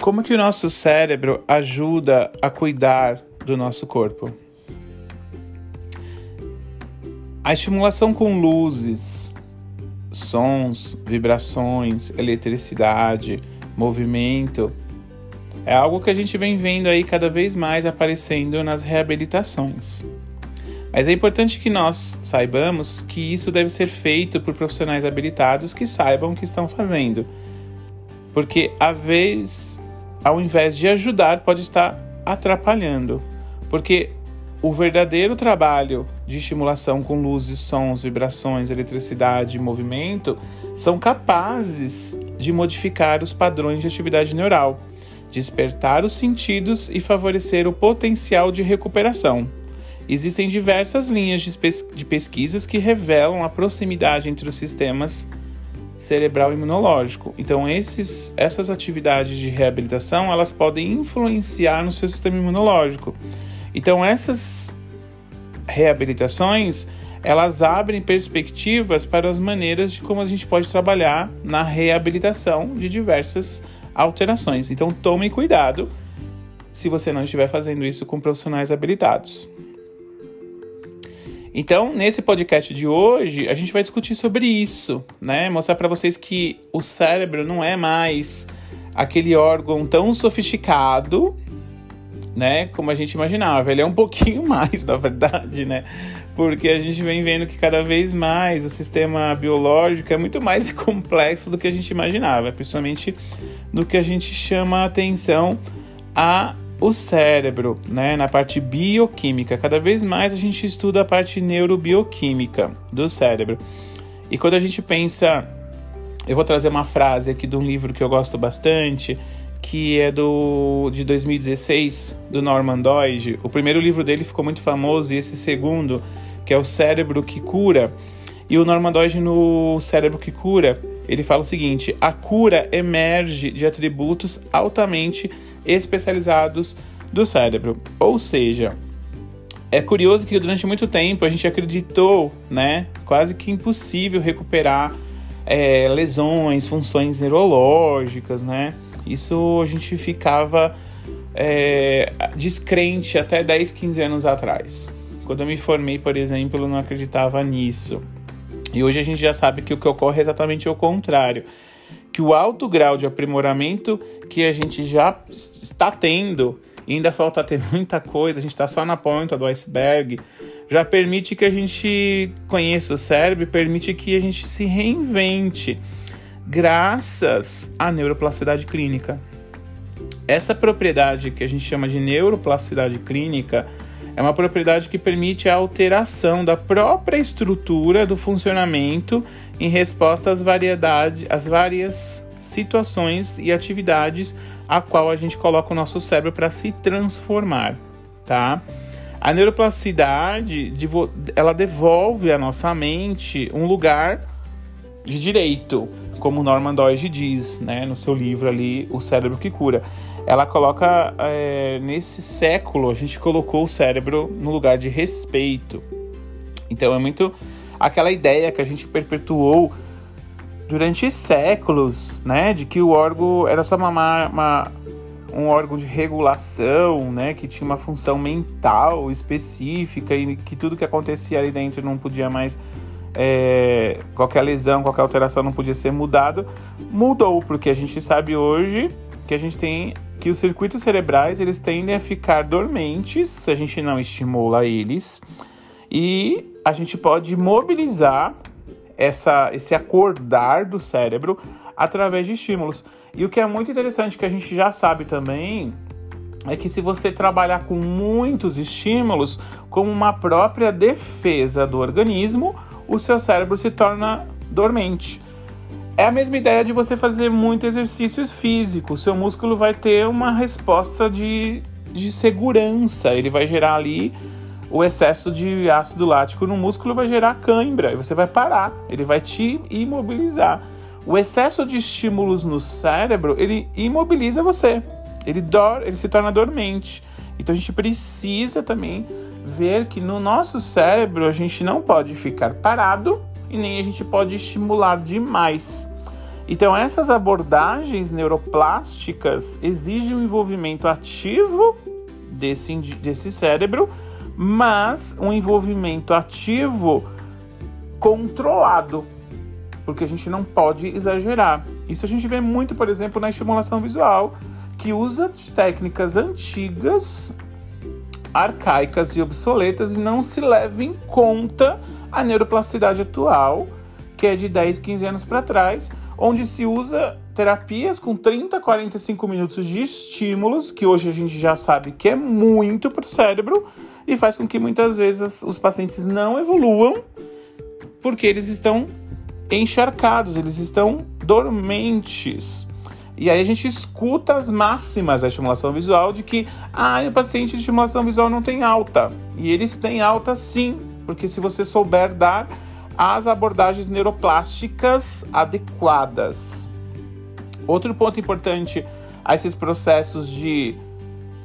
Como que o nosso cérebro ajuda a cuidar do nosso corpo? A estimulação com luzes, sons, vibrações, eletricidade, movimento é algo que a gente vem vendo aí cada vez mais aparecendo nas reabilitações. Mas é importante que nós saibamos que isso deve ser feito por profissionais habilitados que saibam o que estão fazendo. Porque a vez, ao invés de ajudar, pode estar atrapalhando. Porque o verdadeiro trabalho de estimulação com luzes, sons, vibrações, eletricidade e movimento são capazes de modificar os padrões de atividade neural, despertar os sentidos e favorecer o potencial de recuperação. Existem diversas linhas de pesquisas que revelam a proximidade entre os sistemas cerebral imunológico. Então, esses, essas atividades de reabilitação elas podem influenciar no seu sistema imunológico. Então, essas reabilitações elas abrem perspectivas para as maneiras de como a gente pode trabalhar na reabilitação de diversas alterações. Então, tome cuidado se você não estiver fazendo isso com profissionais habilitados. Então, nesse podcast de hoje, a gente vai discutir sobre isso, né? Mostrar para vocês que o cérebro não é mais aquele órgão tão sofisticado, né, como a gente imaginava. Ele é um pouquinho mais, na verdade, né? Porque a gente vem vendo que cada vez mais o sistema biológico é muito mais complexo do que a gente imaginava, principalmente no que a gente chama a atenção a o cérebro, né, na parte bioquímica. Cada vez mais a gente estuda a parte neurobioquímica do cérebro. E quando a gente pensa, eu vou trazer uma frase aqui de um livro que eu gosto bastante, que é do de 2016, do Norman Doidge. O primeiro livro dele ficou muito famoso e esse segundo, que é O Cérebro que Cura. E o Norman Doidge no Cérebro que Cura, ele fala o seguinte: a cura emerge de atributos altamente especializados do cérebro. Ou seja, é curioso que durante muito tempo a gente acreditou, né, quase que impossível recuperar é, lesões, funções neurológicas, né? Isso a gente ficava é, descrente até 10, 15 anos atrás. Quando eu me formei, por exemplo, eu não acreditava nisso. E hoje a gente já sabe que o que ocorre é exatamente o contrário que o alto grau de aprimoramento que a gente já está tendo, ainda falta ter muita coisa, a gente está só na ponta do iceberg, já permite que a gente conheça o cérebro, permite que a gente se reinvente, graças à neuroplasticidade clínica. Essa propriedade que a gente chama de neuroplasticidade clínica é uma propriedade que permite a alteração da própria estrutura do funcionamento em resposta às variedades, às várias situações e atividades a qual a gente coloca o nosso cérebro para se transformar, tá? A neuroplasticidade, ela devolve à nossa mente um lugar de direito, como Norman Doidge diz, né, no seu livro ali, O Cérebro que Cura ela coloca é, nesse século a gente colocou o cérebro no lugar de respeito. Então é muito aquela ideia que a gente perpetuou durante séculos, né, de que o órgão era só uma, uma um órgão de regulação, né, que tinha uma função mental específica e que tudo que acontecia ali dentro não podia mais é, qualquer lesão, qualquer alteração não podia ser mudado, mudou porque a gente sabe hoje que a gente tem que os circuitos cerebrais eles tendem a ficar dormentes se a gente não estimula eles e a gente pode mobilizar essa, esse acordar do cérebro através de estímulos. E o que é muito interessante que a gente já sabe também é que se você trabalhar com muitos estímulos como uma própria defesa do organismo, o seu cérebro se torna dormente. É a mesma ideia de você fazer muito exercício físico. Seu músculo vai ter uma resposta de, de segurança. Ele vai gerar ali o excesso de ácido lático no músculo vai gerar cãibra e você vai parar. Ele vai te imobilizar. O excesso de estímulos no cérebro, ele imobiliza você. Ele, dor, ele se torna dormente. Então a gente precisa também ver que no nosso cérebro a gente não pode ficar parado e nem a gente pode estimular demais. Então, essas abordagens neuroplásticas exigem um envolvimento ativo desse, desse cérebro, mas um envolvimento ativo controlado, porque a gente não pode exagerar. Isso a gente vê muito, por exemplo, na estimulação visual, que usa técnicas antigas, arcaicas e obsoletas e não se leva em conta a neuroplasticidade atual, que é de 10, 15 anos para trás, onde se usa terapias com 30, 45 minutos de estímulos, que hoje a gente já sabe que é muito para o cérebro, e faz com que muitas vezes os pacientes não evoluam, porque eles estão encharcados, eles estão dormentes. E aí a gente escuta as máximas da estimulação visual de que ah, o paciente de estimulação visual não tem alta. E eles têm alta sim, porque se você souber dar as abordagens neuroplásticas adequadas. Outro ponto importante a esses processos de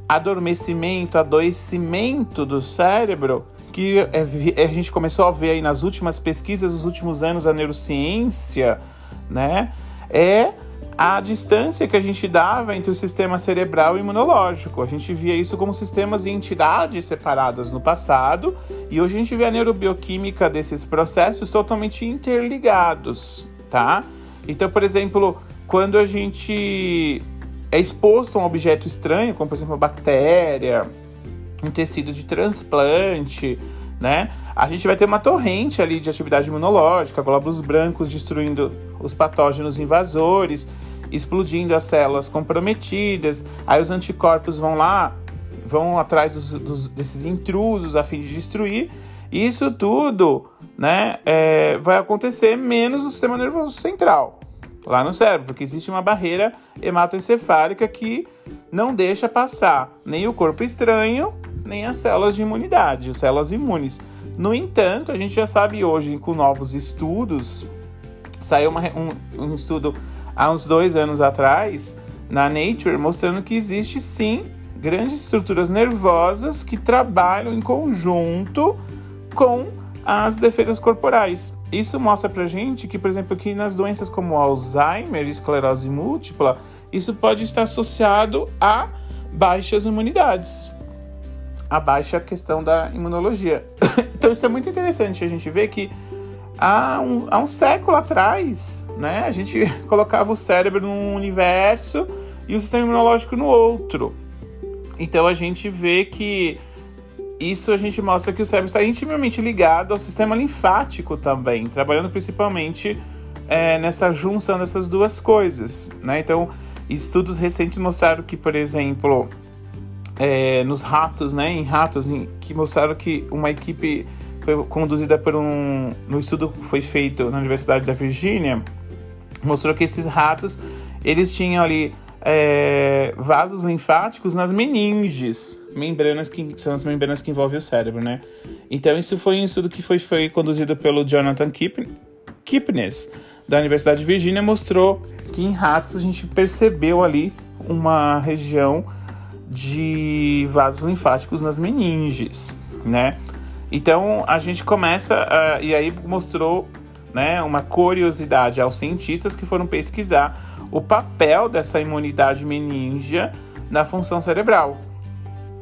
adormecimento, adoecimento do cérebro, que é a gente começou a ver aí nas últimas pesquisas dos últimos anos da neurociência, né? É a distância que a gente dava entre o sistema cerebral e imunológico. A gente via isso como sistemas e entidades separadas no passado, e hoje a gente vê a neurobioquímica desses processos totalmente interligados, tá? Então, por exemplo, quando a gente é exposto a um objeto estranho, como por exemplo uma bactéria, um tecido de transplante, né? A gente vai ter uma torrente ali de atividade imunológica, glóbulos brancos destruindo os patógenos invasores, explodindo as células comprometidas. Aí os anticorpos vão lá, vão atrás dos, dos, desses intrusos a fim de destruir. Isso tudo, né, é, vai acontecer menos no sistema nervoso central, lá no cérebro, porque existe uma barreira hematoencefálica que não deixa passar nem o corpo estranho, nem as células de imunidade, as células imunes. No entanto, a gente já sabe hoje, com novos estudos, saiu uma, um, um estudo há uns dois anos atrás na Nature mostrando que existe sim grandes estruturas nervosas que trabalham em conjunto com as defesas corporais. Isso mostra pra gente que, por exemplo, que nas doenças como Alzheimer esclerose múltipla, isso pode estar associado a baixas imunidades a baixa questão da imunologia. então isso é muito interessante a gente ver que há um, há um século atrás, né, a gente colocava o cérebro num universo e o sistema imunológico no outro. Então a gente vê que isso a gente mostra que o cérebro está intimamente ligado ao sistema linfático também, trabalhando principalmente é, nessa junção dessas duas coisas, né? Então estudos recentes mostraram que, por exemplo, é, nos ratos, né, em ratos, em, que mostraram que uma equipe foi conduzida por um, no estudo que foi feito na Universidade da Virgínia, mostrou que esses ratos, eles tinham ali é, vasos linfáticos nas meninges, membranas que são as membranas que envolvem o cérebro, né? Então isso foi um estudo que foi, foi conduzido pelo Jonathan Kip, Kipnis, da Universidade de Virgínia, mostrou que em ratos a gente percebeu ali uma região de vasos linfáticos nas meninges, né? Então a gente começa uh, e aí mostrou, né, uma curiosidade aos cientistas que foram pesquisar o papel dessa imunidade meningea na função cerebral.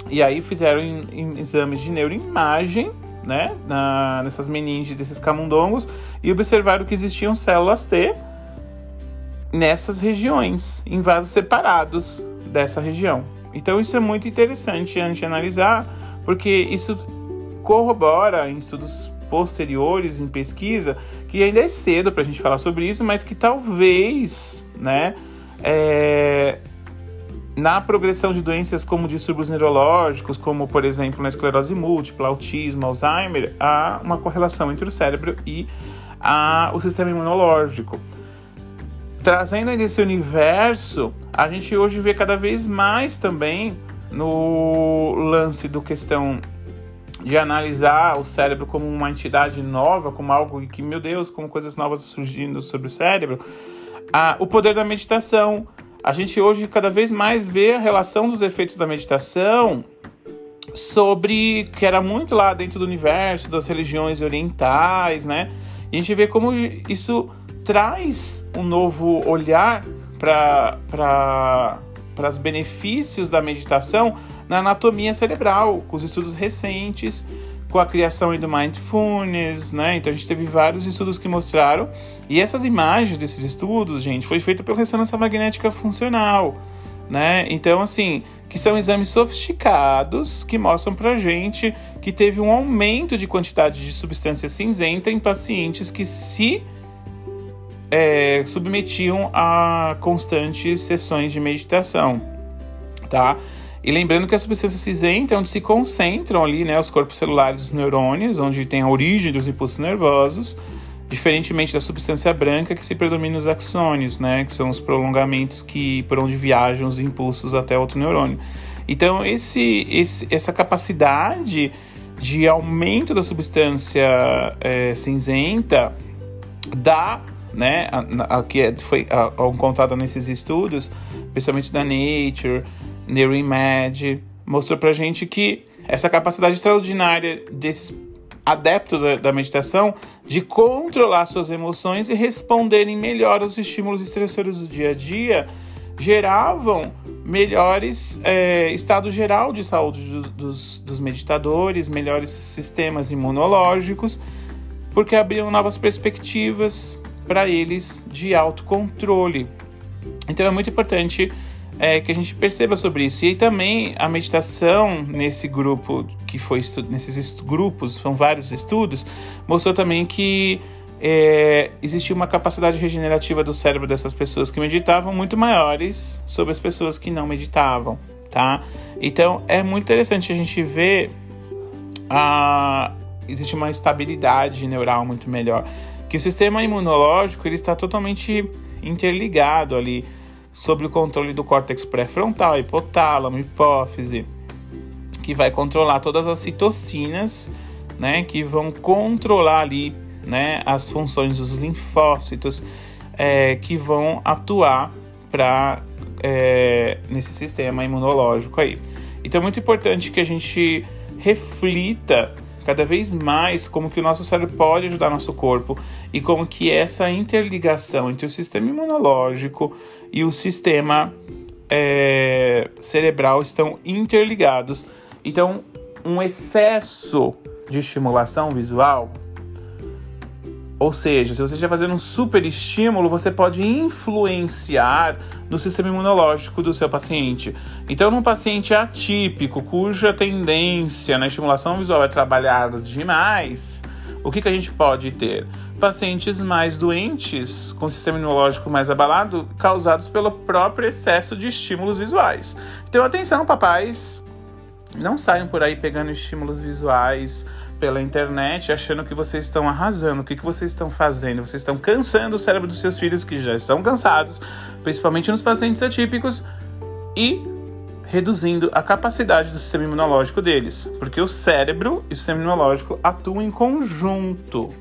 E aí fizeram exames de neuroimagem, né, na, nessas meninges desses camundongos e observaram que existiam células T nessas regiões, em vasos separados dessa região. Então isso é muito interessante a gente analisar, porque isso corrobora em estudos posteriores, em pesquisa, que ainda é cedo para a gente falar sobre isso, mas que talvez, né, é, na progressão de doenças como distúrbios neurológicos, como por exemplo na esclerose múltipla, autismo, Alzheimer, há uma correlação entre o cérebro e a, o sistema imunológico. Trazendo ainda esse universo, a gente hoje vê cada vez mais também no lance do questão de analisar o cérebro como uma entidade nova, como algo que, meu Deus, como coisas novas surgindo sobre o cérebro, a, o poder da meditação. A gente hoje cada vez mais vê a relação dos efeitos da meditação sobre que era muito lá dentro do universo das religiões orientais, né? E a gente vê como isso traz um novo olhar para os benefícios da meditação na anatomia cerebral, com os estudos recentes, com a criação do mindfulness, né? Então a gente teve vários estudos que mostraram, e essas imagens desses estudos, gente, foi feita pela ressonância magnética funcional, né? Então assim, que são exames sofisticados que mostram pra gente que teve um aumento de quantidade de substância cinzenta em pacientes que se é, submetiam a constantes sessões de meditação, tá? E lembrando que a substância cinzenta é onde se concentram ali né, os corpos celulares dos neurônios, onde tem a origem dos impulsos nervosos, diferentemente da substância branca que se predomina nos axônios, né, que são os prolongamentos que por onde viajam os impulsos até outro neurônio. Então, esse, esse essa capacidade de aumento da substância é, cinzenta dá né, a, a, que é, foi encontrada nesses estudos, principalmente da Nature, Neuroimag, mostrou pra gente que essa capacidade extraordinária desses adeptos da, da, meditação de controlar suas emoções e responderem melhor aos estímulos estressores do dia a dia geravam melhores é, estado geral de saúde dos, dos, dos meditadores, melhores sistemas imunológicos, porque abriam novas perspectivas para eles de autocontrole. Então é muito importante é, que a gente perceba sobre isso. E também a meditação nesse grupo que foi nesses grupos, são vários estudos, mostrou também que é, existia uma capacidade regenerativa do cérebro dessas pessoas que meditavam muito maiores sobre as pessoas que não meditavam, tá? Então é muito interessante a gente ver a existe uma estabilidade neural muito melhor, que o sistema imunológico ele está totalmente interligado ali sobre o controle do córtex pré-frontal, hipotálamo, hipófise, que vai controlar todas as citocinas, né, que vão controlar ali, né, as funções dos linfócitos, é, que vão atuar para é, nesse sistema imunológico aí. Então é muito importante que a gente reflita cada vez mais como que o nosso cérebro pode ajudar nosso corpo e como que essa interligação entre o sistema imunológico e o sistema é, cerebral estão interligados. Então, um excesso de estimulação visual, ou seja, se você estiver fazendo um super estímulo, você pode influenciar no sistema imunológico do seu paciente. Então, num paciente atípico, cuja tendência na estimulação visual é trabalhar demais, o que, que a gente pode ter? Pacientes mais doentes, com sistema imunológico mais abalado, causados pelo próprio excesso de estímulos visuais. Então, atenção, papais, não saiam por aí pegando estímulos visuais pela internet achando que vocês estão arrasando. O que, que vocês estão fazendo? Vocês estão cansando o cérebro dos seus filhos que já estão cansados, principalmente nos pacientes atípicos, e reduzindo a capacidade do sistema imunológico deles, porque o cérebro e o sistema imunológico atuam em conjunto.